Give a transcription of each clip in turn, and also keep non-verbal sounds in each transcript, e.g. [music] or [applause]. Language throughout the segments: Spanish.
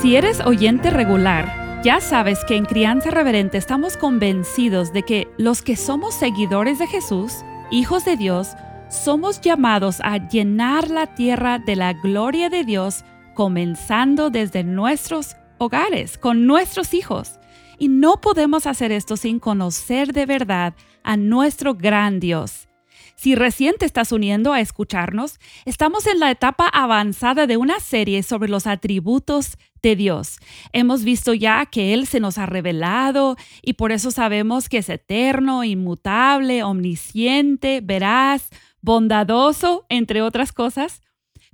Si eres oyente regular, ya sabes que en Crianza Reverente estamos convencidos de que los que somos seguidores de Jesús, hijos de Dios, somos llamados a llenar la tierra de la gloria de Dios, comenzando desde nuestros hogares, con nuestros hijos. Y no podemos hacer esto sin conocer de verdad a nuestro gran Dios. Si recién te estás uniendo a escucharnos, estamos en la etapa avanzada de una serie sobre los atributos de Dios. Hemos visto ya que Él se nos ha revelado y por eso sabemos que es eterno, inmutable, omnisciente, veraz, bondadoso, entre otras cosas.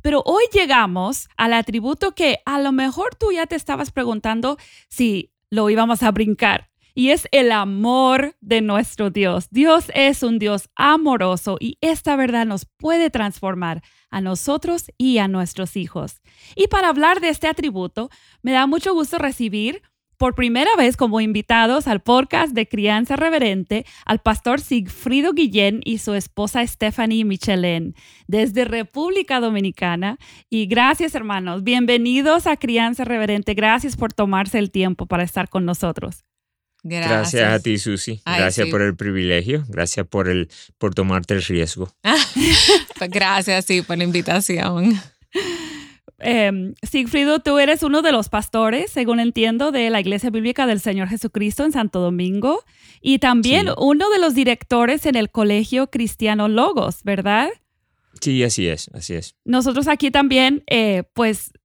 Pero hoy llegamos al atributo que a lo mejor tú ya te estabas preguntando si lo íbamos a brincar y es el amor de nuestro Dios. Dios es un Dios amoroso y esta verdad nos puede transformar a nosotros y a nuestros hijos. Y para hablar de este atributo, me da mucho gusto recibir por primera vez como invitados al podcast de Crianza Reverente al pastor Sigfrido Guillén y su esposa Stephanie Michelén desde República Dominicana. Y gracias hermanos, bienvenidos a Crianza Reverente. Gracias por tomarse el tiempo para estar con nosotros. Gracias. a ti, Susi. Gracias por el privilegio. Gracias por, el, por tomarte el riesgo. [laughs] Pues gracias, sí, por la invitación. Eh, Sigfrido, tú eres uno de los pastores, según entiendo, de la Iglesia Bíblica del Señor Jesucristo en Santo Domingo y también uno de los directores en el Colegio Cristiano Logos, ¿verdad? Sí, así es, así es. Nosotros aquí también, eh, pues Em,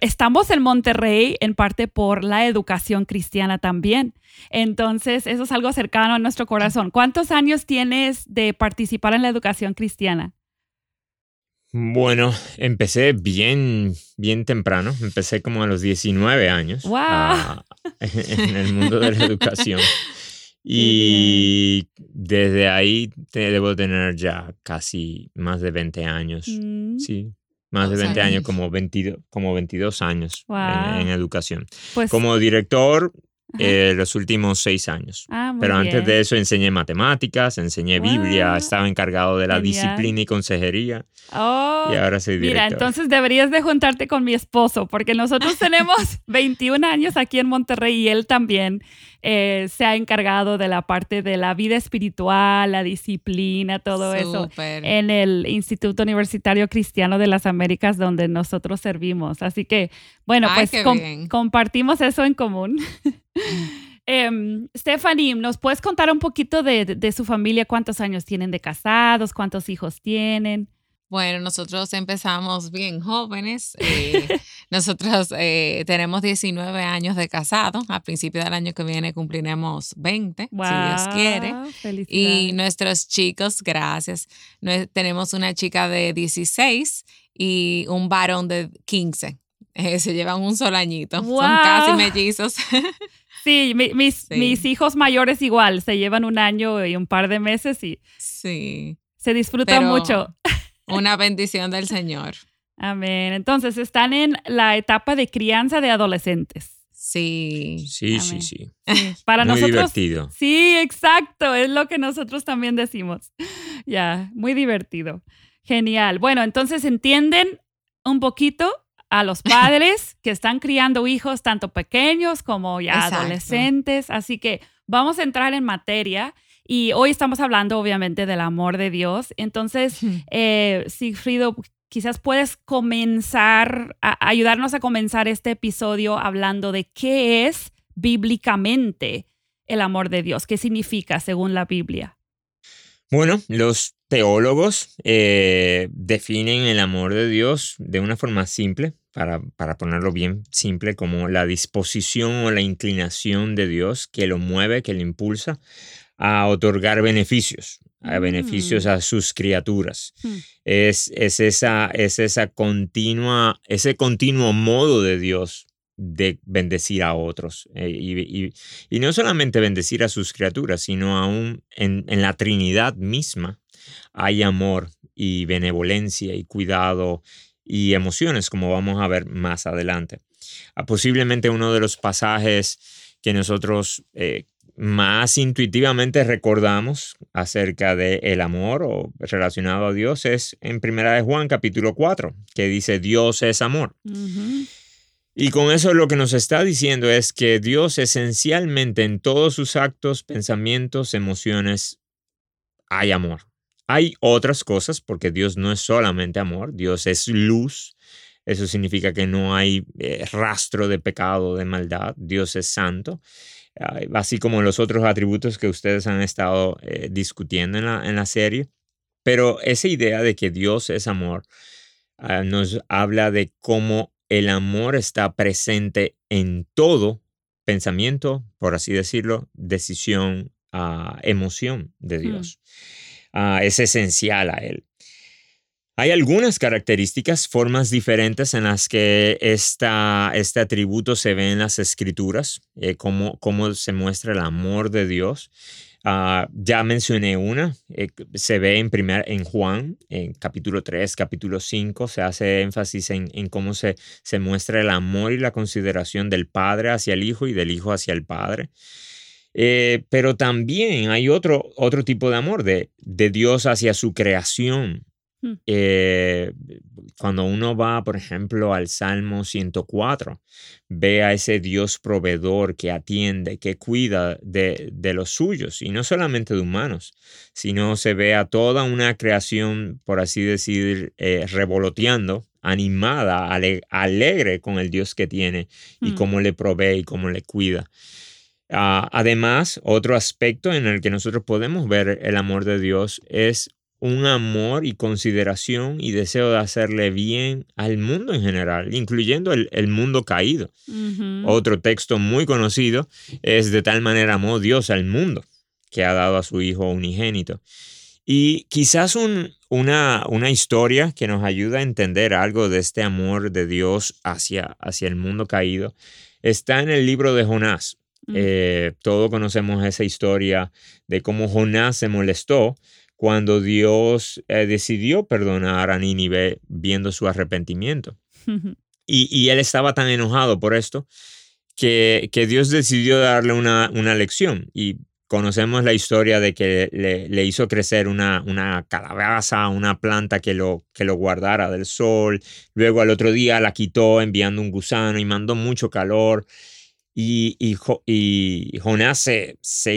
estamos en Monterrey en parte por la educación cristiana también. Entonces, eso es algo cercano a nuestro corazón. ¿Cuántos años tienes de participar en la educación cristiana? Bueno, empecé bien, bien temprano. Empecé como a los 19 años wow. [laughs] en el mundo de la educación. [laughs] Y desde ahí te debo tener ya casi más de 20 años. Mm. Sí, más de 20 años, como 22, como 22 años en, educación. Pues como director, eh, los últimos seis años. Ah, Pero antes de eso enseñé matemáticas, enseñé Biblia, estaba encargado de la disciplina y consejería. Oh, y ahora soy director. Mira, entonces deberías de juntarte con mi esposo, porque nosotros [laughs] tenemos 21 años aquí en Monterrey y él también eh, se ha encargado de la parte de la vida espiritual, la disciplina, todo eso en el Instituto Universitario Cristiano de las Américas donde nosotros servimos. Así que, bueno, pues compartimos eso en común. [laughs] Em, Stephanie, ¿nos puedes contar un poquito de, su familia? ¿Cuántos años tienen de casados? ¿Cuántos hijos tienen? Bueno, nosotros empezamos bien jóvenes. Eh, [laughs] nosotros eh, tenemos 19 años de casado. A principio del año que viene cumpliremos 20, si Dios quiere. Y nuestros chicos, gracias. tenemos una chica de 16 y un varón de 15. Eh, se llevan un solo añito. Son casi mellizos. [laughs] Sí, mis, mis hijos mayores igual, se llevan un año y un par de meses y sí. se disfrutan mucho. Una bendición del Señor. Amén. Entonces, están en la etapa de crianza de adolescentes. Sí. Sí, sí, sí. Para muy nosotros. divertido. Sí, exacto. Es lo que nosotros también decimos. [laughs] Ya, muy divertido. Genial. Bueno, entonces entienden un poquito a los [laughs] padres que están criando hijos tanto pequeños como ya adolescentes. Así que vamos a entrar en materia. Y hoy estamos hablando obviamente del amor de Dios. Entonces, eh, Sigfrido, quizás puedes comenzar, a ayudarnos a comenzar este episodio hablando de qué es bíblicamente el amor de Dios, qué significa según la Biblia. Bueno, los teólogos eh, definen el amor de Dios de una forma simple, para, para, ponerlo bien simple, como la disposición o la inclinación de Dios que lo mueve, que lo impulsa a otorgar beneficios, a beneficios mm. a sus criaturas. Hmm. Es, es, esa, es esa continua, ese continuo modo de Dios de bendecir a otros. Eh, y, no solamente bendecir a sus criaturas, sino aún en, la Trinidad misma hay amor y benevolencia y cuidado y emociones, como vamos a ver más adelante. Ah, posiblemente uno de los pasajes que nosotros eh, más intuitivamente recordamos acerca del el amor o relacionado a Dios es en Primera de Juan capítulo 4, que dice Dios es amor. Y con eso lo que nos está diciendo es que Dios esencialmente en todos sus actos, pensamientos, emociones, hay amor. Hay otras cosas porque Dios no es solamente amor, Dios es luz. Eso significa que no hay eh, rastro de pecado, de maldad. Dios es santo así como los otros atributos que ustedes han estado eh, discutiendo en la, en la, serie. Pero esa idea de que Dios es amor ah, nos habla de cómo el amor está presente en todo pensamiento, por así decirlo, decisión, uh, emoción de Dios. Uh, es esencial a Él. Hay algunas características, formas diferentes en las que este atributo se ve en las escrituras, eh, cómo, cómo, se muestra el amor de Dios. Ah, ya mencioné una, eh, se ve en, primer, en Juan, en capítulo 3, capítulo 5, se hace énfasis en, en, cómo se, se muestra el amor y la consideración del Padre hacia el Hijo y del Hijo hacia el Padre. Eh, pero también hay otro, otro tipo de amor de, de Dios hacia su creación. Mm. Eh, cuando uno va, por ejemplo, al Salmo 104, ve a ese Dios proveedor que atiende, que cuida de, los suyos, y no solamente de humanos, sino se ve a toda una creación, por así decir, eh, revoloteando, animada, alegre con el Dios que tiene y mm. cómo le provee y cómo le cuida. Ah, además, otro aspecto en el que nosotros podemos ver el amor de Dios es un amor y consideración y deseo de hacerle bien al mundo en general, incluyendo el, mundo caído. Otro texto muy conocido es de tal manera amó Dios al mundo que ha dado a su Hijo unigénito. Y quizás una, una, historia que nos ayuda a entender algo de este amor de Dios hacia, hacia el mundo caído está en el libro de Jonás. Eh, todos conocemos esa historia de cómo Jonás se molestó cuando Dios eh, decidió perdonar a Nínive viendo su arrepentimiento. [laughs] y, él estaba tan enojado por esto que, que Dios decidió darle una, una, lección. Y conocemos la historia de que le, hizo crecer una, una, calabaza, una planta que lo, que lo guardara del sol. Luego al otro día la quitó enviando un gusano y mandó mucho calor. Y, y, Jonás se, se,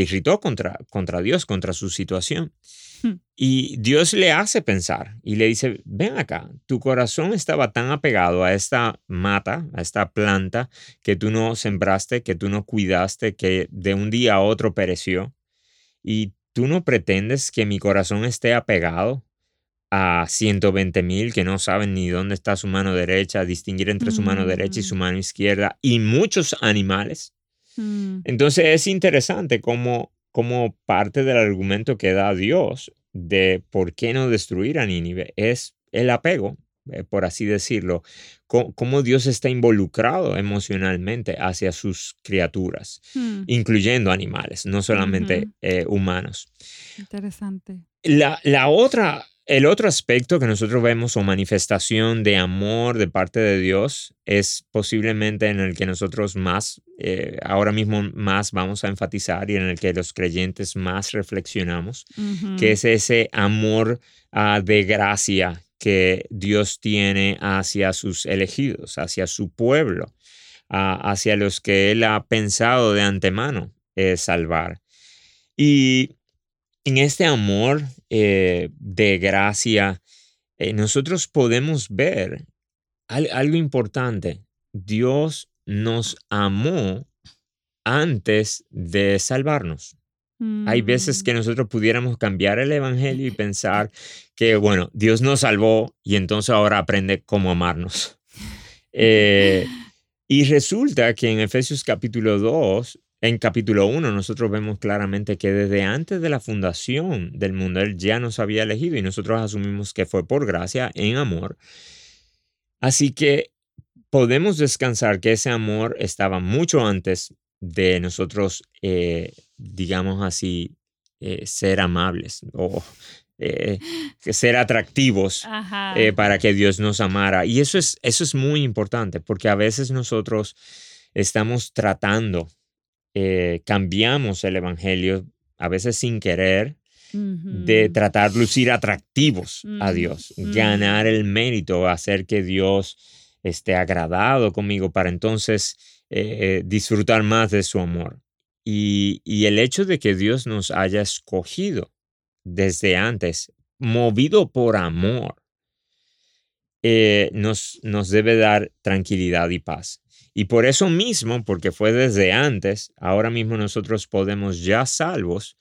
irritó contra, contra Dios, contra su situación. Hmm. Y Dios le hace pensar y le dice, ven acá, tu corazón estaba tan apegado a esta mata, a esta planta que tú no sembraste, que tú no cuidaste, que de un día a otro pereció. Y tú no pretendes que mi corazón esté apegado a 120 mil que no saben ni dónde está su mano derecha, distinguir entre su mano derecha y su mm. mano izquierda, y muchos animales. Mm. Entonces es interesante cómo, como parte del argumento que da Dios de por qué no destruir a Nínive es el apego, eh, por así decirlo, cómo, Dios está involucrado emocionalmente hacia sus criaturas, mm. incluyendo animales, no solamente eh, humanos. Interesante. La, la otra el otro aspecto que nosotros vemos o manifestación de amor de parte de Dios es posiblemente en el que nosotros más, eh, ahora mismo más vamos a enfatizar y en el que los creyentes más reflexionamos, que es ese amor ah, de gracia que Dios tiene hacia sus elegidos, hacia su pueblo, ah, hacia los que Él ha pensado de antemano eh, salvar. Y en este amor eh, de gracia, eh, nosotros podemos ver algo importante. Dios nos amó antes de salvarnos. Hay veces que mm. nosotros pudiéramos cambiar el Evangelio y [laughs] pensar que, bueno, Dios nos salvó y entonces ahora aprende cómo amarnos. [laughs] Eh, y resulta que en Efesios capítulo 2 en capítulo 1 nosotros vemos claramente que desde antes de la fundación del mundo Él ya nos había elegido y nosotros asumimos que fue por gracia, en amor. Así que podemos descansar que ese amor estaba mucho antes de nosotros, eh, digamos así, eh, ser amables o eh, [gasps] ser atractivos para que Dios nos amara. Y eso es, eso es muy importante porque a veces nosotros estamos tratando, cambiamos el Evangelio, a veces sin querer, de tratar de lucir atractivos a Dios, ganar el mérito, hacer que Dios esté agradado conmigo para entonces eh, disfrutar más de su amor. Y, el hecho de que Dios nos haya escogido desde antes, movido por amor, eh, nos, nos debe dar tranquilidad y paz. Y por eso mismo, porque fue desde antes, ahora mismo nosotros podemos ya salvos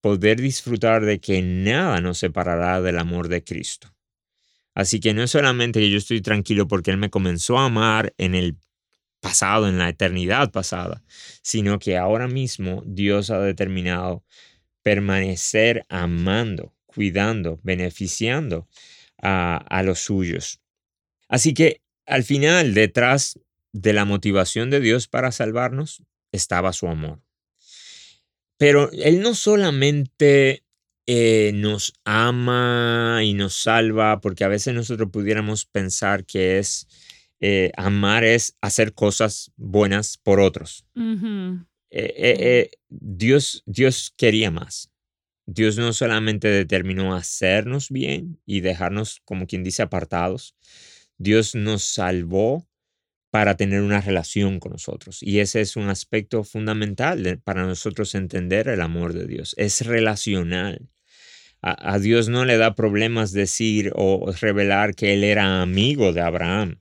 poder disfrutar de que nada nos separará del amor de Cristo. Así que no es solamente que yo estoy tranquilo porque Él me comenzó a amar en el pasado, en la eternidad pasada, sino que ahora mismo Dios ha determinado permanecer amando, cuidando, beneficiando a, a los suyos. Así que al final, detrás de la motivación de Dios para salvarnos, estaba su amor. Pero Él no solamente eh, nos ama y nos salva, porque a veces nosotros pudiéramos pensar que es eh, amar es hacer cosas buenas por otros. Eh, Dios, Dios quería más. Dios no solamente determinó hacernos bien y dejarnos, como quien dice, apartados. Dios nos salvó para tener una relación con nosotros. Y ese es un aspecto fundamental para nosotros entender el amor de Dios. Es relacional. A, Dios no le da problemas decir o revelar que Él era amigo de Abraham.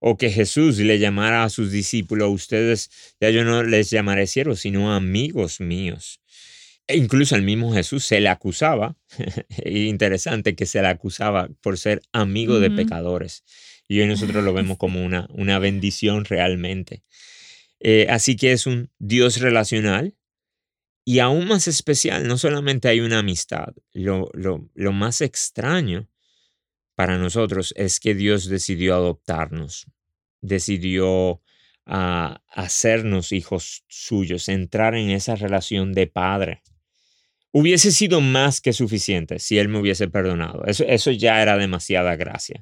O que Jesús le llamara a sus discípulos, ustedes, ya yo no les llamaré siervos, sino amigos míos. E incluso el mismo Jesús se le acusaba, [laughs] interesante que se le acusaba por ser amigo de pecadores. Y hoy nosotros lo vemos como una, una bendición realmente. Eh, así que es un Dios relacional y aún más especial, no solamente hay una amistad, lo, lo, más extraño para nosotros es que Dios decidió adoptarnos, decidió ah, hacernos hijos suyos, entrar en esa relación de padre hubiese sido más que suficiente si él me hubiese perdonado. Eso, eso ya era demasiada gracia.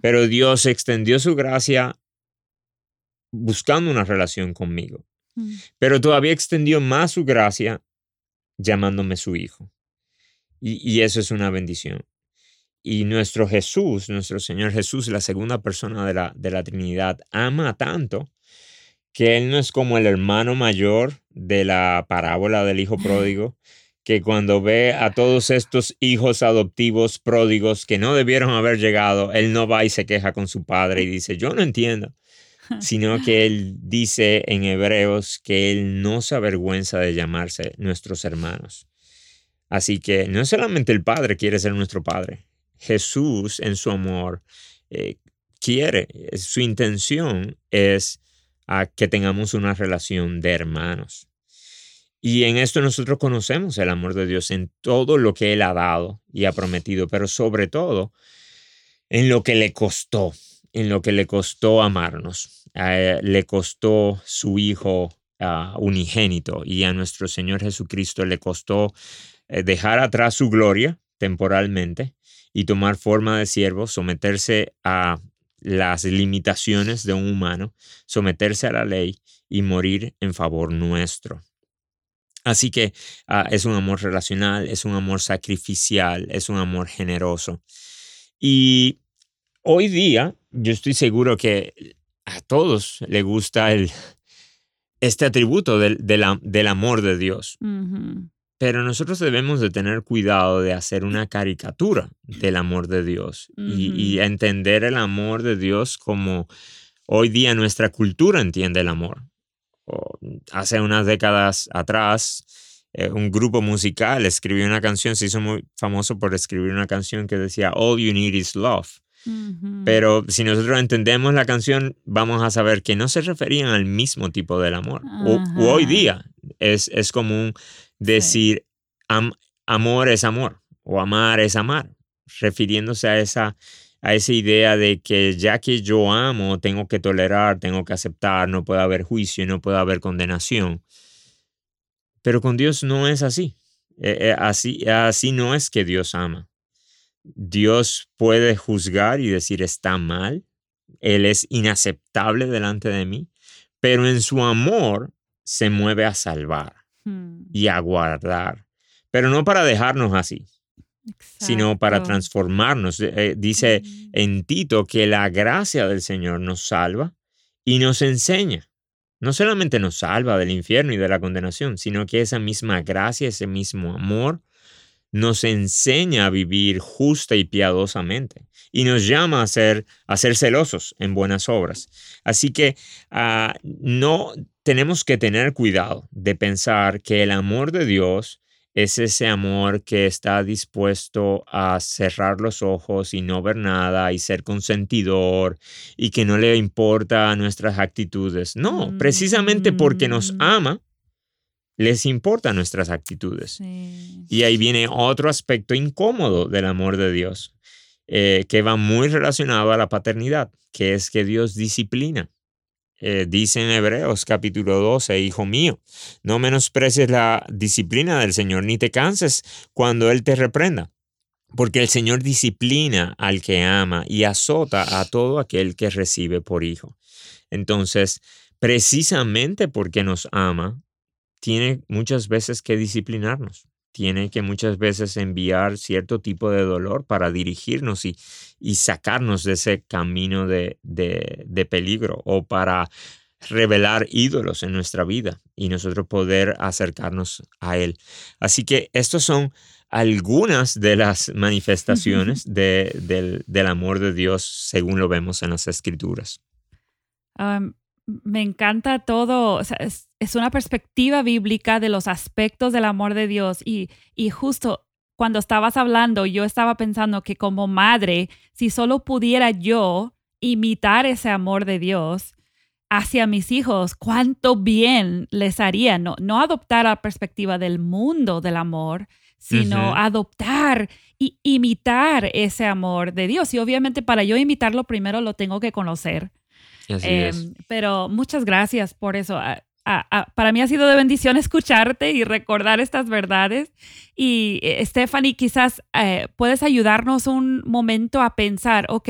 Pero Dios extendió su gracia buscando una relación conmigo. Mm. Pero todavía extendió más su gracia llamándome su hijo. Y, eso es una bendición. Y nuestro Jesús, nuestro Señor Jesús, la segunda persona de la, de la Trinidad, ama tanto que Él no es como el hermano mayor de la parábola del Hijo [laughs] Pródigo, que cuando ve a todos estos hijos adoptivos pródigos que no debieron haber llegado, él no va y se queja con su padre y dice, yo no entiendo, [laughs] sino que él dice en Hebreos que él no se avergüenza de llamarse nuestros hermanos. Así que no solamente el Padre quiere ser nuestro Padre, Jesús en su amor eh, quiere, su intención es a que tengamos una relación de hermanos. Y en esto nosotros conocemos el amor de Dios en todo lo que Él ha dado y ha prometido, pero sobre todo en lo que le costó, en lo que le costó amarnos. le costó su Hijo ah, unigénito y a nuestro Señor Jesucristo le costó eh, dejar atrás su gloria temporalmente y tomar forma de siervo, someterse a las limitaciones de un humano, someterse a la ley y morir en favor nuestro. Así que ah, es un amor relacional, es un amor sacrificial, es un amor generoso. Y hoy día yo estoy seguro que a todos le gusta el, este atributo del, del, amor de Dios. Pero nosotros debemos de tener cuidado de hacer una caricatura del amor de Dios y, y, entender el amor de Dios como hoy día nuestra cultura entiende el amor hace unas décadas atrás, eh, un grupo musical escribió una canción, se hizo muy famoso por escribir una canción que decía All You Need Is Love. Pero si nosotros entendemos la canción, vamos a saber que no se referían al mismo tipo del amor. O, hoy día es, es común decir amor es amor o amar es amar, refiriéndose a esa a esa idea de que ya que yo amo, tengo que tolerar, tengo que aceptar, no puede haber juicio, no puede haber condenación. Pero con Dios no es así. Eh, eh, así, así no es que Dios ama. Dios puede juzgar y decir está mal, Él es inaceptable delante de mí, pero en su amor se mueve a salvar hmm. y a guardar, pero no para dejarnos así, sino para transformarnos. Eh, dice mm. en Tito que la gracia del Señor nos salva y nos enseña. No solamente nos salva del infierno y de la condenación, sino que esa misma gracia, ese mismo amor, nos enseña a vivir justa y piadosamente y nos llama a ser, a ser celosos en buenas obras. Así que ah, no tenemos que tener cuidado de pensar que el amor de Dios es ese amor que está dispuesto a cerrar los ojos y no ver nada y ser consentidor y que no le importa nuestras actitudes. No, precisamente porque nos mm. ama, les importan nuestras actitudes. Y ahí viene otro aspecto incómodo del amor de Dios, eh, que va muy relacionado a la paternidad, que es que Dios disciplina. Eh, dice en Hebreos capítulo 12, Hijo mío, no menosprecies la disciplina del Señor, ni te canses cuando Él te reprenda, porque el Señor disciplina al que ama y azota a todo aquel que recibe por hijo. Entonces, precisamente porque nos ama, tiene muchas veces que disciplinarnos tiene que muchas veces enviar cierto tipo de dolor para dirigirnos y, y sacarnos de ese camino de, de, peligro o para revelar ídolos en nuestra vida y nosotros poder acercarnos a Él. Así que estos son algunas de las manifestaciones [laughs] del, del, amor de Dios según lo vemos en las escrituras me encanta todo, es, una perspectiva bíblica de los aspectos del amor de Dios y, y justo cuando estabas hablando, yo estaba pensando que como madre, si solo pudiera yo imitar ese amor de Dios hacia mis hijos, cuánto bien les haría, no, no adoptar la perspectiva del mundo del amor, sino adoptar y imitar ese amor de Dios. Y obviamente para yo imitarlo primero lo tengo que conocer. Em, pero muchas gracias por eso. para mí ha sido de bendición [laughs] escucharte y recordar estas verdades. Y eh, Stephanie, quizás eh, puedes ayudarnos un momento a pensar, ok,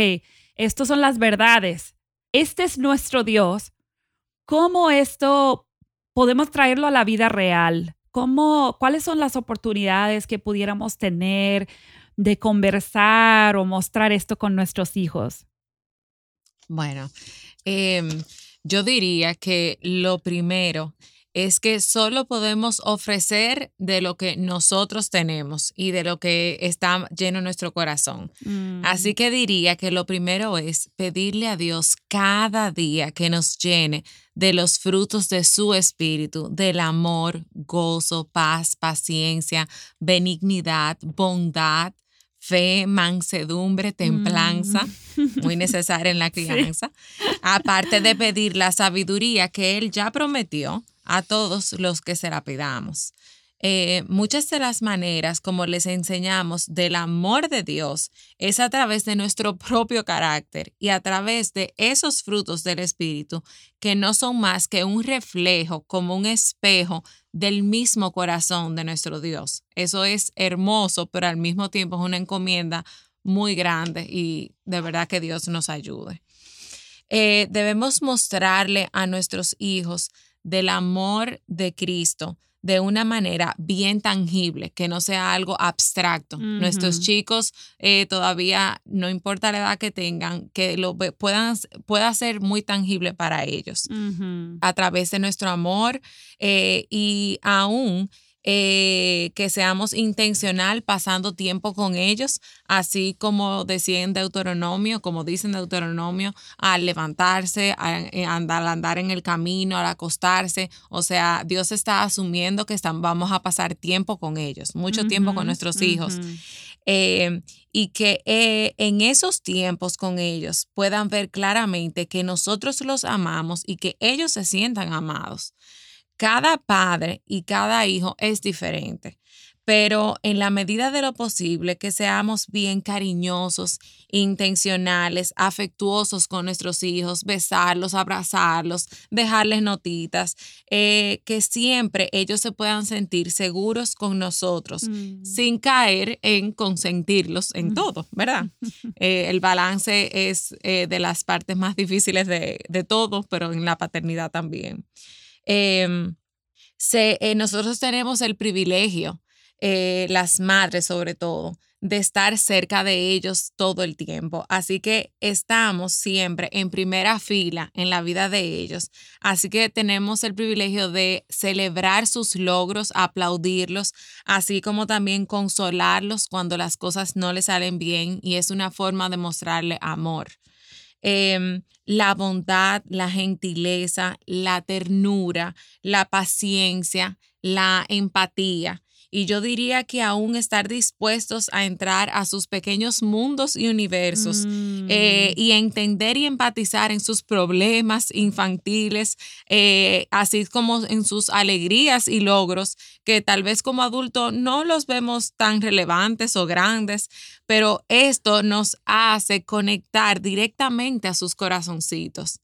estas son las verdades. Este es nuestro Dios. ¿Cómo esto podemos traerlo a la vida real? ¿Cómo, ¿Cuáles son las oportunidades que pudiéramos tener de conversar o mostrar esto con nuestros hijos? Bueno, Em, yo diría que lo primero es que solo podemos ofrecer de lo que nosotros tenemos y de lo que está lleno en nuestro corazón. Así mm. que diría que lo primero es pedirle a Dios cada día que nos llene de los frutos de su espíritu, del amor, gozo, paz, paciencia, benignidad, bondad, fe, mansedumbre, templanza, mm. [laughs] muy necesaria en la crianza, aparte de pedir la sabiduría que Él ya prometió a todos los que se la pidamos. Eh, muchas de las maneras como les enseñamos del amor de Dios es a través de nuestro propio carácter y a través de esos frutos del Espíritu que no son más que un reflejo, como un espejo del mismo corazón de nuestro Dios. Eso es hermoso, pero al mismo tiempo es una encomienda muy grande y de verdad que Dios nos ayude. Eh, debemos mostrarle a nuestros hijos del amor de Cristo de una manera bien tangible, que no sea algo abstracto. Nuestros chicos eh, todavía, no importa la edad que tengan, que lo puedan, pueda ser muy tangible para ellos a través de nuestro amor eh, y aún eh, que seamos intencional pasando tiempo con ellos, así como decía en Deuteronomio, como dicen Deuteronomio, al levantarse, eh, al andar, en el camino, al acostarse. O sea, Dios está asumiendo que están, vamos a pasar tiempo con ellos, mucho tiempo con nuestros hijos. Eh, y que en esos tiempos con ellos puedan ver claramente que nosotros los amamos y que ellos se sientan amados. Cada padre y cada hijo es diferente, pero en la medida de lo posible que seamos bien cariñosos, intencionales, afectuosos con nuestros hijos, besarlos, abrazarlos, dejarles notitas, eh, que siempre ellos se puedan sentir seguros con nosotros, mm. sin caer en consentirlos en todo, ¿verdad? [laughs] Eh, el balance es eh, de las partes más difíciles de, de todo, pero en la paternidad también. Em, nosotros tenemos el privilegio eh, las madres sobre todo, de estar cerca de ellos todo el tiempo. Así que estamos siempre en primera fila en la vida de ellos. Así que tenemos el privilegio de celebrar sus logros, aplaudirlos, así como también consolarlos cuando las cosas no les salen bien y es una forma de mostrarle amor. Em, la bondad, la gentileza, la ternura, la paciencia, la empatía y yo diría que aún estar dispuestos a entrar a sus pequeños mundos y universos eh, mm. y entender y empatizar en sus problemas infantiles, eh, así como en sus alegrías y logros, que tal vez como adulto no los vemos tan relevantes o grandes, pero esto nos hace conectar directamente a sus corazoncitos.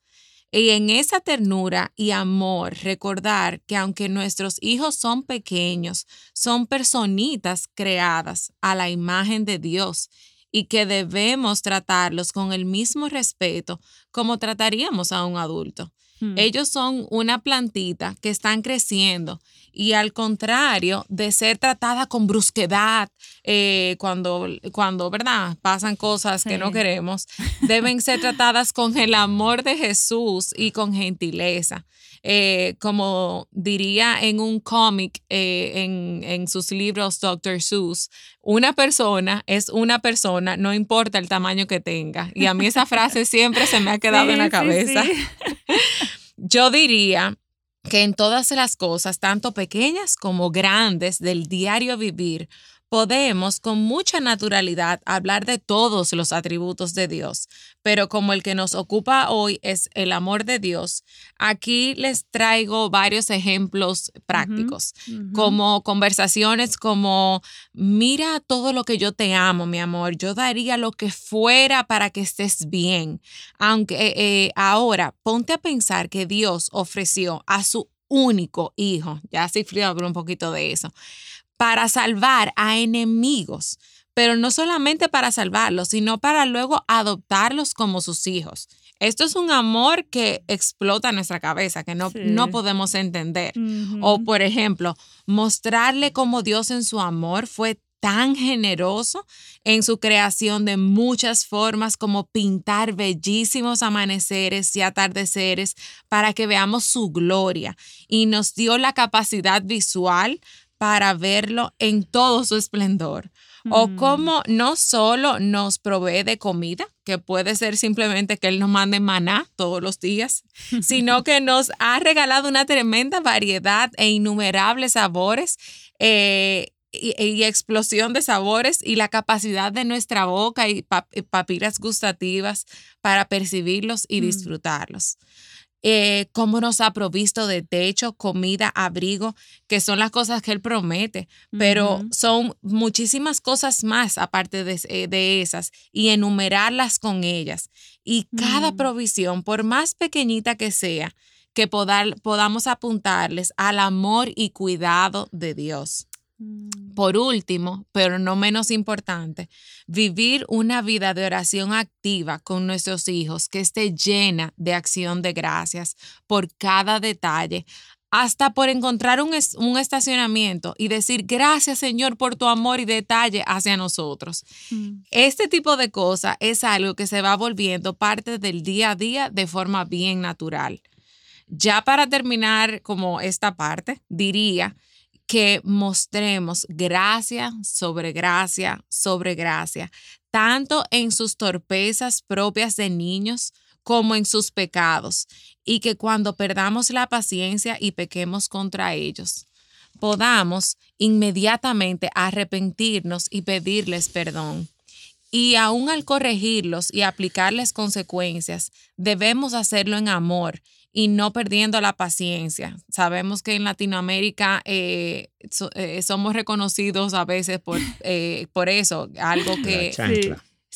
Y en esa ternura y amor, recordar que aunque nuestros hijos son pequeños, son personitas creadas a la imagen de Dios y que debemos tratarlos con el mismo respeto como trataríamos a un adulto. Hmm. Ellos son una plantita que están creciendo y al contrario de ser tratada con brusquedad eh, cuando, cuando, ¿verdad? Pasan cosas que no queremos, deben ser tratadas con el amor de Jesús y con gentileza. Eh, como diría en un cómic, eh, en, en, sus libros Dr. Seuss, una persona es una persona, no importa el tamaño que tenga. Y a mí esa frase siempre se me ha quedado en la cabeza. [laughs] Yo diría que en todas las cosas, tanto pequeñas como grandes del diario vivir, podemos con mucha naturalidad hablar de todos los atributos de Dios, pero como el que nos ocupa hoy es el amor de Dios, aquí les traigo varios ejemplos prácticos, como conversaciones como, mira todo lo que yo te amo, mi amor, yo daría lo que fuera para que estés bien, aunque eh, eh, ahora ponte a pensar que Dios ofreció a su único hijo, ya sí frío un poquito de eso, para salvar a enemigos, pero no solamente para salvarlos, sino para luego adoptarlos como sus hijos. Esto es un amor que explota nuestra cabeza, que no, no podemos entender. O, por ejemplo, mostrarle cómo Dios en su amor fue tan generoso en su creación de muchas formas como pintar bellísimos amaneceres y atardeceres para que veamos su gloria y nos dio la capacidad visual para verlo en todo su esplendor. O mm. cómo no solo nos provee de comida, que puede ser simplemente que Él nos mande maná todos los días, [laughs] sino que nos ha regalado una tremenda variedad e innumerables sabores eh, y, explosión de sabores y la capacidad de nuestra boca y papilas gustativas para percibirlos y mm. disfrutarlos. Eh, cómo nos ha provisto de techo, comida, abrigo, que son las cosas que Él promete, pero son muchísimas cosas más aparte de, eh, de, esas y enumerarlas con ellas. Y cada mm. provisión, por más pequeñita que sea, que podamos apuntarles al amor y cuidado de Dios. Mm. Por último, pero no menos importante, vivir una vida de oración activa con nuestros hijos que esté llena de acción de gracias por cada detalle, hasta por encontrar un, estacionamiento y decir gracias Señor por tu amor y detalle hacia nosotros. Mm. Este tipo de cosas es algo que se va volviendo parte del día a día de forma bien natural. Ya para terminar como esta parte, diría que mostremos gracia sobre gracia sobre gracia, tanto en sus torpezas propias de niños como en sus pecados, y que cuando perdamos la paciencia y pequemos contra ellos, podamos inmediatamente arrepentirnos y pedirles perdón. Y aún al corregirlos y aplicarles consecuencias, debemos hacerlo en amor y no perdiendo la paciencia. Sabemos que en Latinoamérica eh, eh, somos reconocidos a veces por, [laughs] eh, por eso, algo que...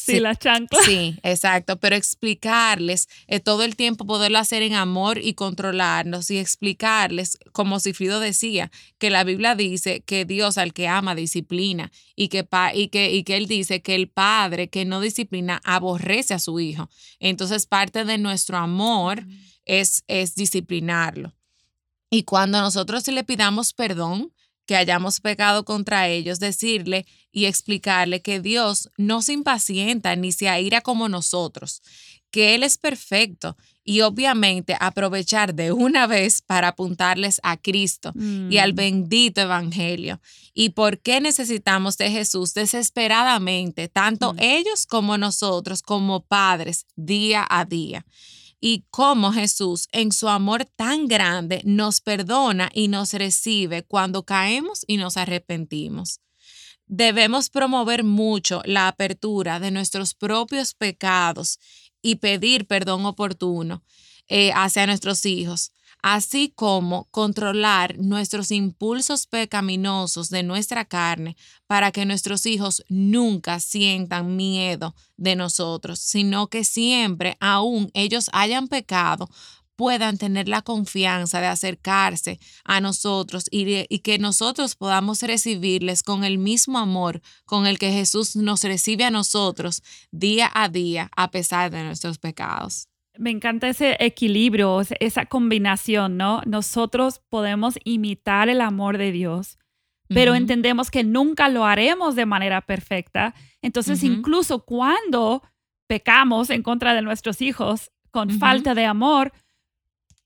Sí, la chancla. Sí, exacto. Pero explicarles, eh, todo el tiempo poderlo hacer en amor y controlarnos y explicarles, como Cifrido decía, que la Biblia dice que Dios al que ama disciplina y que, y que, y que Él dice que el padre que no disciplina aborrece a su hijo. Entonces parte de nuestro amor es, es disciplinarlo. Y cuando nosotros le pidamos perdón, que hayamos pecado contra ellos, decirle y explicarle que Dios no se impacienta ni se aira como nosotros, que Él es perfecto y obviamente aprovechar de una vez para apuntarles a Cristo y al mm. bendito Evangelio. ¿Y por qué necesitamos de Jesús desesperadamente, tanto mm. ellos como nosotros, como padres, día a día? Y cómo Jesús en su amor tan grande nos perdona y nos recibe cuando caemos y nos arrepentimos. Debemos promover mucho la apertura de nuestros propios pecados y pedir perdón oportuno eh, hacia nuestros hijos, así como controlar nuestros impulsos pecaminosos de nuestra carne para que nuestros hijos nunca sientan miedo de nosotros, sino que siempre, aún ellos hayan pecado, puedan tener la confianza de acercarse a nosotros y, y, que nosotros podamos recibirles con el mismo amor con el que Jesús nos recibe a nosotros día a día a pesar de nuestros pecados. Me encanta ese equilibrio, esa combinación, ¿no? Nosotros podemos imitar el amor de Dios, pero entendemos que nunca lo haremos de manera perfecta. Entonces, incluso cuando pecamos en contra de nuestros hijos con falta de amor,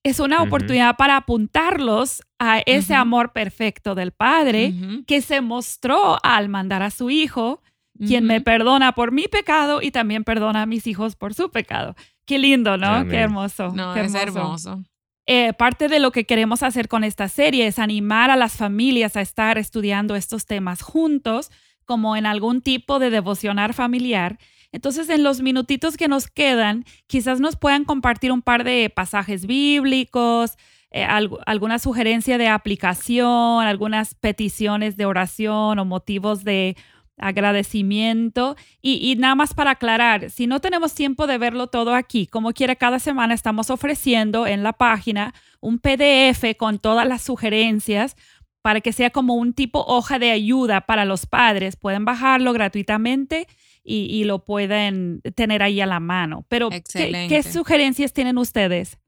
es una oportunidad para apuntarlos a ese amor perfecto del Padre que se mostró al mandar a su Hijo, quien me perdona por mi pecado y también perdona a mis hijos por su pecado. Qué lindo, ¿no? Qué hermoso. No, qué hermoso. es hermoso. Eh, parte de lo que queremos hacer con esta serie es animar a las familias a estar estudiando estos temas juntos, como en algún tipo de devocionar familiar. Entonces, en los minutitos que nos quedan, quizás nos puedan compartir un par de pasajes bíblicos, eh, alguna sugerencia de aplicación, algunas peticiones de oración o motivos de agradecimiento y, nada más para aclarar, si no tenemos tiempo de verlo todo aquí, como quiera, cada semana estamos ofreciendo en la página un PDF con todas las sugerencias para que sea como un tipo hoja de ayuda para los padres. Pueden bajarlo gratuitamente y, lo pueden tener ahí a la mano. Pero, ¿qué, sugerencias tienen ustedes?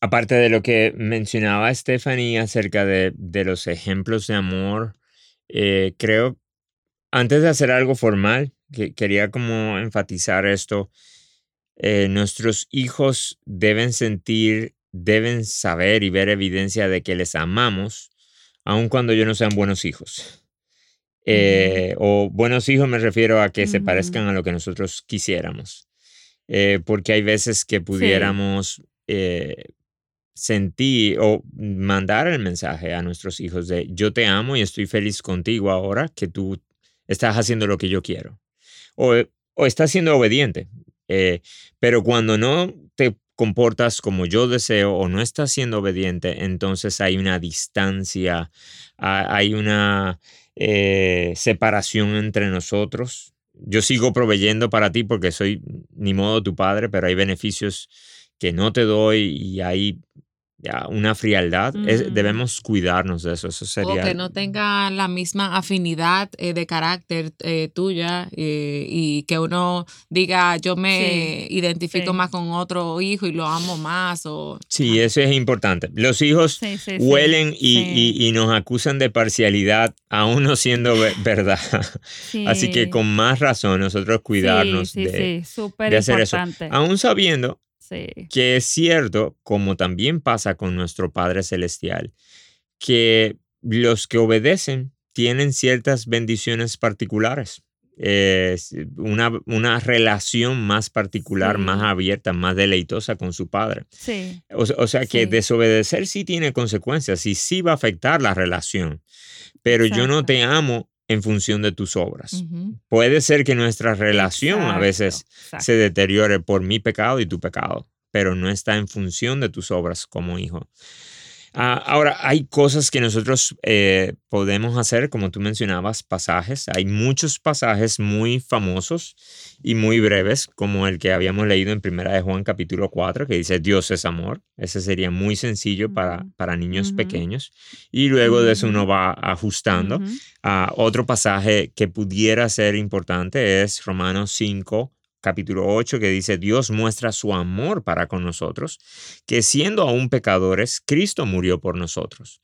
Aparte de lo que mencionaba Stephanie acerca de, los ejemplos de amor, eh, creo antes de hacer algo formal, que quería como enfatizar esto. Eh, nuestros hijos deben sentir, deben saber y ver evidencia de que les amamos, aun cuando ellos no sean buenos hijos. Eh, o buenos hijos me refiero a que se parezcan a lo que nosotros quisiéramos. Eh, porque hay veces que pudiéramos sentir o mandar el mensaje a nuestros hijos de yo te amo y estoy feliz contigo ahora que tú estás haciendo lo que yo quiero. O, o estás siendo obediente. Eh, pero cuando no te comportas como yo deseo o no estás siendo obediente, entonces hay una distancia, hay una eh, separación entre nosotros. Yo sigo proveyendo para ti porque soy ni modo tu padre, pero hay beneficios que no te doy y hay ya, una frialdad. Mm. debemos cuidarnos de eso. Eso sería. O que no tenga la misma afinidad eh, de carácter eh, tuya eh, y que uno diga, yo me identifico más con otro hijo y lo amo más. O, sí, eso es importante. Los hijos huelen y, y, nos acusan de parcialidad, aún no siendo verdad. [laughs] Así que con más razón nosotros cuidarnos de, de hacer eso. Aún sabiendo que es cierto, como también pasa con nuestro Padre Celestial, que los que obedecen tienen ciertas bendiciones particulares. una, una, relación más particular, más abierta, más deleitosa con su padre. Sí. O, sea que desobedecer sí tiene consecuencias y sí va a afectar la relación. Pero yo no te amo en función de tus obras. Puede ser que nuestra relación a veces se deteriore por mi pecado y tu pecado, pero no está en función de tus obras como hijo. Ah, ahora, hay cosas que nosotros eh, podemos hacer, como tú mencionabas, pasajes. Hay muchos pasajes muy famosos y muy breves, como el que habíamos leído en Primera de Juan capítulo 4, que dice Dios es amor. Ese sería muy sencillo para, para niños pequeños. Y luego de eso uno va ajustando. a otro pasaje que pudiera ser importante es Romanos 5, capítulo 8 que dice, Dios muestra su amor para con nosotros, que siendo aún pecadores, Cristo murió por nosotros.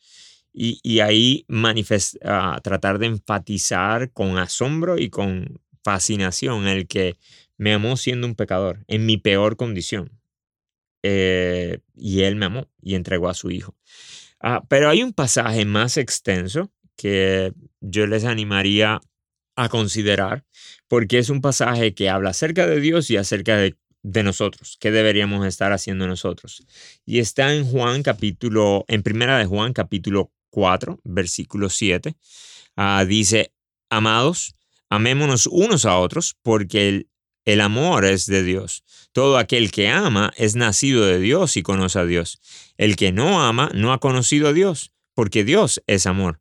Y, ahí uh, tratar de enfatizar con asombro y con fascinación el que me amó siendo un pecador, en mi peor condición. Eh, y Él me amó y entregó a su Hijo. Ah, pero hay un pasaje más extenso que yo les animaría a considerar, porque es un pasaje que habla acerca de Dios y acerca de, nosotros, qué deberíamos estar haciendo nosotros. Y está en Juan capítulo, en primera de Juan capítulo 4, versículo 7. Ah, dice, amados, amémonos unos a otros, porque el, el amor es de Dios. Todo aquel que ama es nacido de Dios y conoce a Dios. El que no ama no ha conocido a Dios, porque Dios es amor.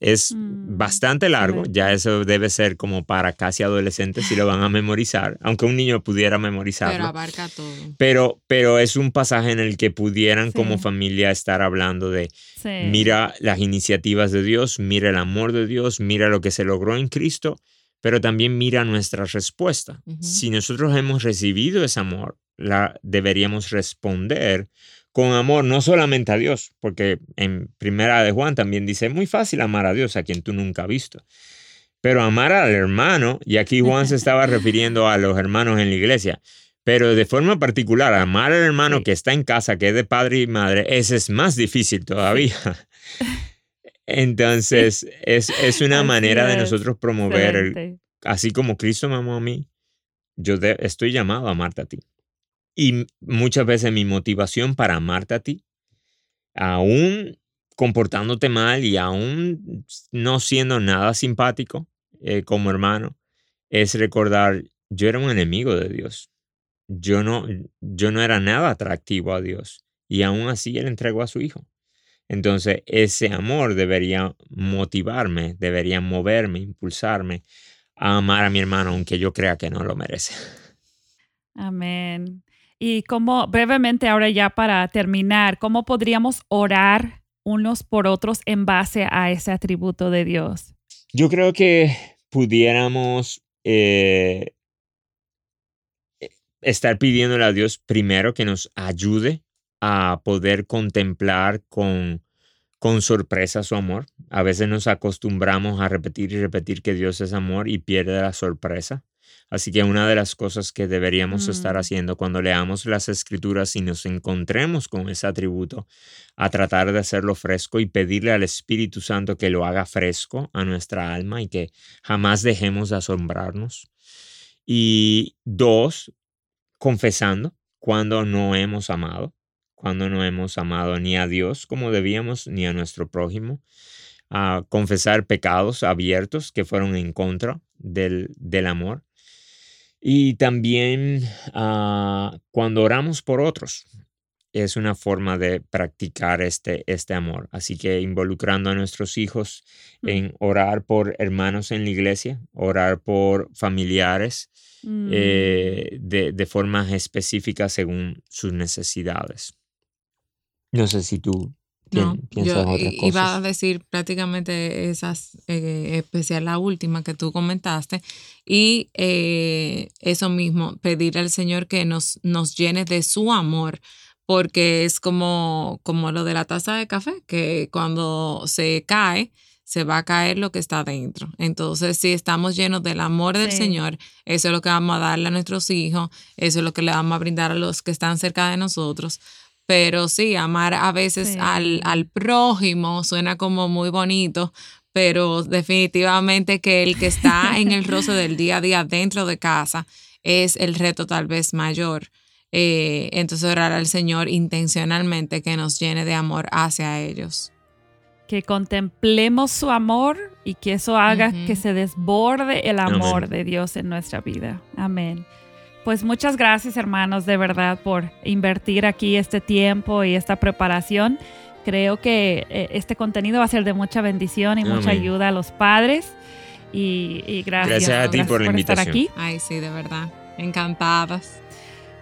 es mm, bastante largo, ya eso debe ser como para casi adolescentes si lo van a memorizar, aunque un niño pudiera memorizarlo. Pero abarca todo. Pero, pero es un pasaje en el que pudieran como familia estar hablando de, mira las iniciativas de Dios, mira el amor de Dios, mira lo que se logró en Cristo, pero también mira nuestra respuesta. Si nosotros hemos recibido ese amor, la, deberíamos responder con amor, no solamente a Dios, porque en Primera de Juan también dice, es muy fácil amar a Dios, a quien tú nunca has visto. Pero amar al hermano, y aquí Juan se estaba refiriendo a los hermanos en la iglesia, pero de forma particular, amar al hermano que está en casa, que es de padre y madre, ese es más difícil todavía. [laughs] Entonces, es, es, una manera de nosotros promover, así como Cristo me amó a mí, yo estoy llamado a amarte a ti. Y muchas veces mi motivación para amarte a ti, aún comportándote mal y aún no siendo nada simpático eh, como hermano, es recordar, yo era un enemigo de Dios. Yo no, yo no era nada atractivo a Dios. Y aún así Él entregó a su Hijo. Entonces, ese amor debería motivarme, debería moverme, impulsarme a amar a mi hermano, aunque yo crea que no lo merece. Amén. Y cómo, brevemente ahora ya para terminar, ¿cómo podríamos orar unos por otros en base a ese atributo de Dios? Yo creo que pudiéramos eh, estar pidiéndole a Dios primero que nos ayude a poder contemplar con, con sorpresa su amor. A veces nos acostumbramos a repetir y repetir que Dios es amor y pierde la sorpresa. Así que una de las cosas que deberíamos estar mm. haciendo cuando leamos las escrituras y nos encontremos con ese atributo, a tratar de hacerlo fresco y pedirle al Espíritu Santo que lo haga fresco a nuestra alma y que jamás dejemos de asombrarnos. Y dos, confesando cuando no hemos amado, cuando no hemos amado ni a Dios como debíamos, ni a nuestro prójimo. A confesar pecados abiertos que fueron en contra del, del amor y también ah, cuando oramos por otros, es una forma de practicar este, este amor. Así que involucrando a nuestros hijos mm. en orar por hermanos en la iglesia, orar por familiares mm. eh, de, de formas específicas según sus necesidades. No sé si tú no, yo iba a decir prácticamente esas, eh, especial la última que tú comentaste, y eh, eso mismo, pedir al Señor que nos, nos llene de su amor, porque es como, como lo de la taza de café, que cuando se cae, se va a caer lo que está dentro. Entonces, si estamos llenos del amor del Señor, eso es lo que vamos a darle a nuestros hijos, eso es lo que le vamos a brindar a los que están cerca de nosotros pero sí, amar a veces al, al prójimo suena como muy bonito, pero definitivamente que el que está en el roce del día a día dentro de casa es el reto tal vez mayor. Eh, entonces orar al Señor intencionalmente que nos llene de amor hacia ellos. Que contemplemos su amor y que eso haga que se desborde el amor de Dios en nuestra vida. Amén. Pues muchas gracias hermanos de verdad por invertir aquí este tiempo y esta preparación. Creo que eh, este contenido va a ser de mucha bendición y mucha ayuda a los padres. Y, gracias, gracias a ti por la invitación. Estar aquí. Ay, sí, de verdad. Encantadas.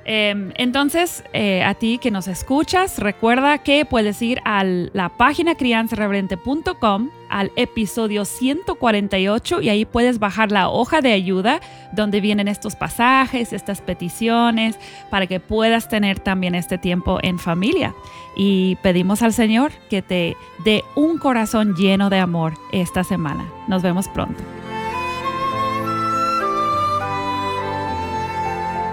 Em, entonces, eh, a ti que nos escuchas, recuerda que puedes ir a la página crianzareverente.com, al episodio 148, y ahí puedes bajar la hoja de ayuda donde vienen estos pasajes, estas peticiones, para que puedas tener también este tiempo en familia. Y pedimos al Señor que te dé un corazón lleno de amor esta semana. Nos vemos pronto.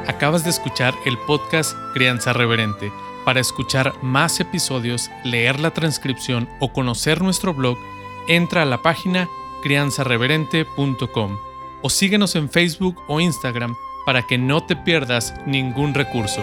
Acabas de escuchar el podcast Crianza Reverente. Para escuchar más episodios, leer la transcripción o conocer nuestro blog, entra a la página crianzareverente.com o síguenos en Facebook o Instagram para que no te pierdas ningún recurso.